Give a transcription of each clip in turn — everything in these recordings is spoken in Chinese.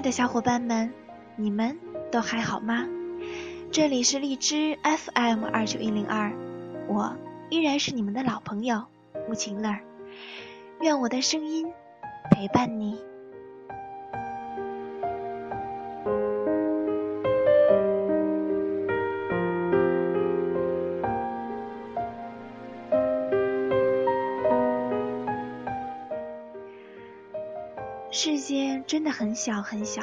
爱的小伙伴们，你们都还好吗？这里是荔枝 FM 二九一零二，我依然是你们的老朋友木晴乐儿，愿我的声音陪伴你。世界真的很小很小，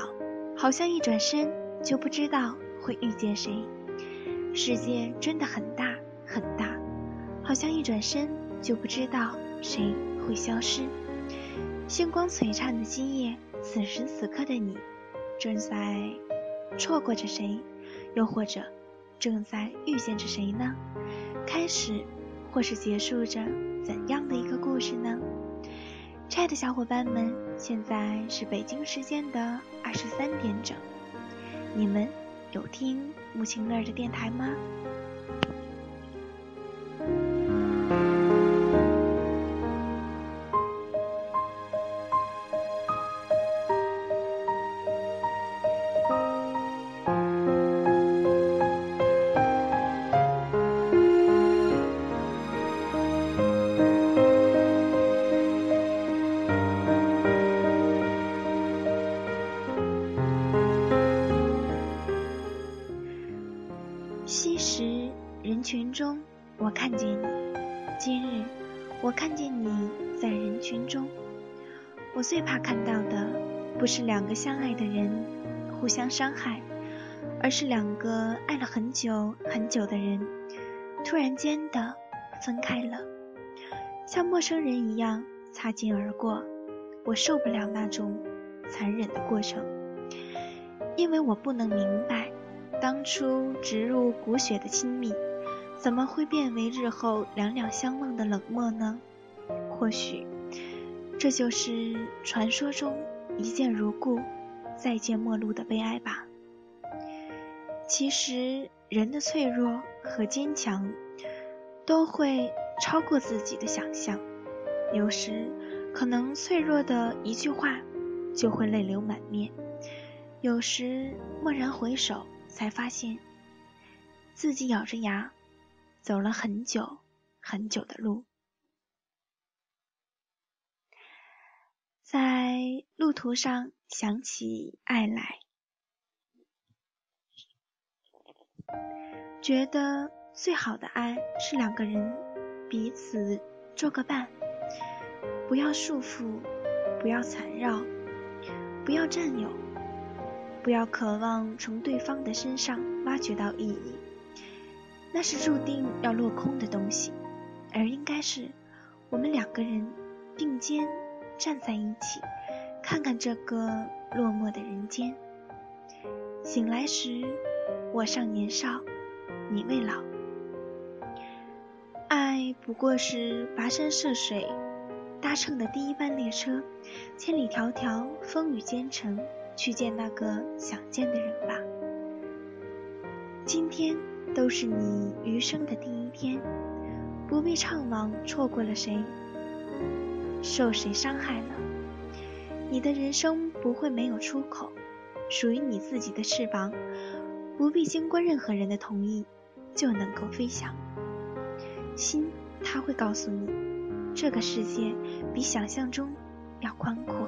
好像一转身就不知道会遇见谁；世界真的很大很大，好像一转身就不知道谁会消失。星光璀璨的今夜，此时此刻的你，正在错过着谁，又或者正在遇见着谁呢？开始或是结束着怎样的一个故事呢？亲爱的小伙伴们，现在是北京时间的二十三点整，你们有听木青乐的电台吗？看见你；今日，我看见你在人群中。我最怕看到的，不是两个相爱的人互相伤害，而是两个爱了很久很久的人，突然间的分开了，像陌生人一样擦肩而过。我受不了那种残忍的过程，因为我不能明白。当初植入骨血的亲密，怎么会变为日后两两相望的冷漠呢？或许，这就是传说中一见如故，再见陌路的悲哀吧。其实，人的脆弱和坚强，都会超过自己的想象。有时，可能脆弱的一句话，就会泪流满面；有时，蓦然回首。才发现，自己咬着牙走了很久很久的路，在路途上想起爱来，觉得最好的爱是两个人彼此做个伴，不要束缚，不要缠绕，不要占有。不要渴望从对方的身上挖掘到意义，那是注定要落空的东西，而应该是我们两个人并肩站在一起，看看这个落寞的人间。醒来时，我尚年少，你未老。爱不过是跋山涉水搭乘的第一班列车，千里迢迢，风雨兼程。去见那个想见的人吧。今天都是你余生的第一天，不必怅惘错过了谁，受谁伤害了。你的人生不会没有出口，属于你自己的翅膀，不必经过任何人的同意就能够飞翔。心，他会告诉你，这个世界比想象中要宽阔。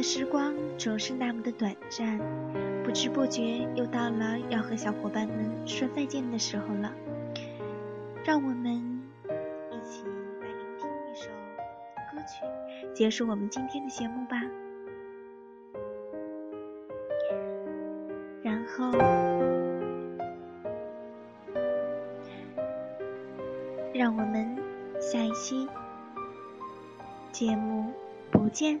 的时光总是那么的短暂，不知不觉又到了要和小伙伴们说再见的时候了。让我们一起来聆听一首歌曲，结束我们今天的节目吧。然后。让我们下一期。节目不见。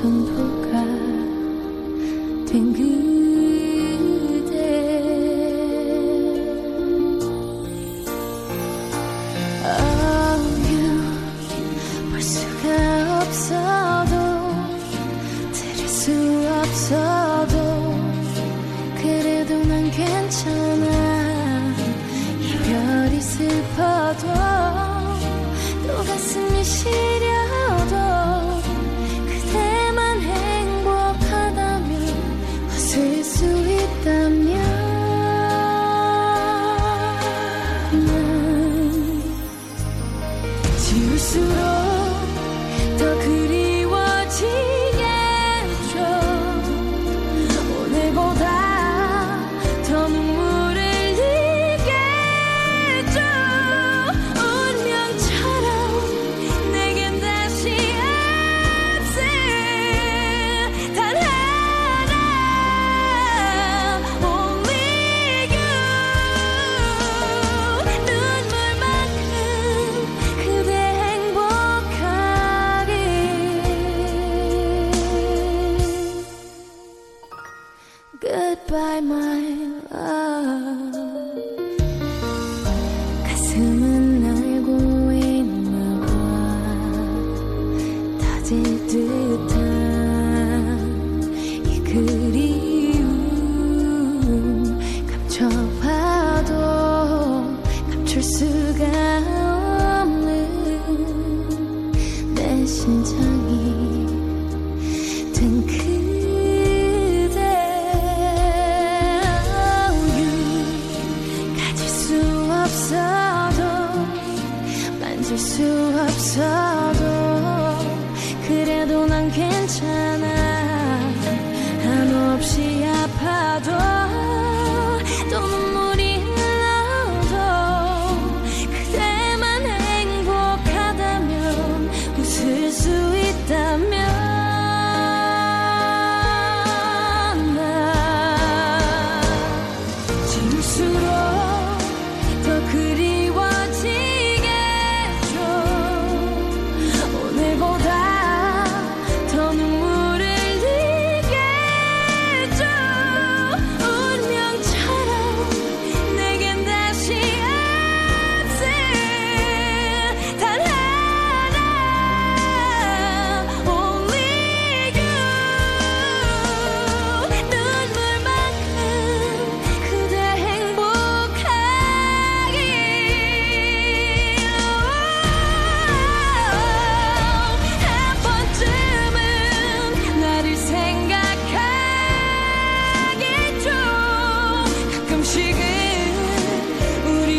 寸不。 지울수록 더 그리워 goodbye my love. 가슴은 알고 있나 봐 다질 듯한 이 그리움. 감춰봐. too upside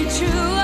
true.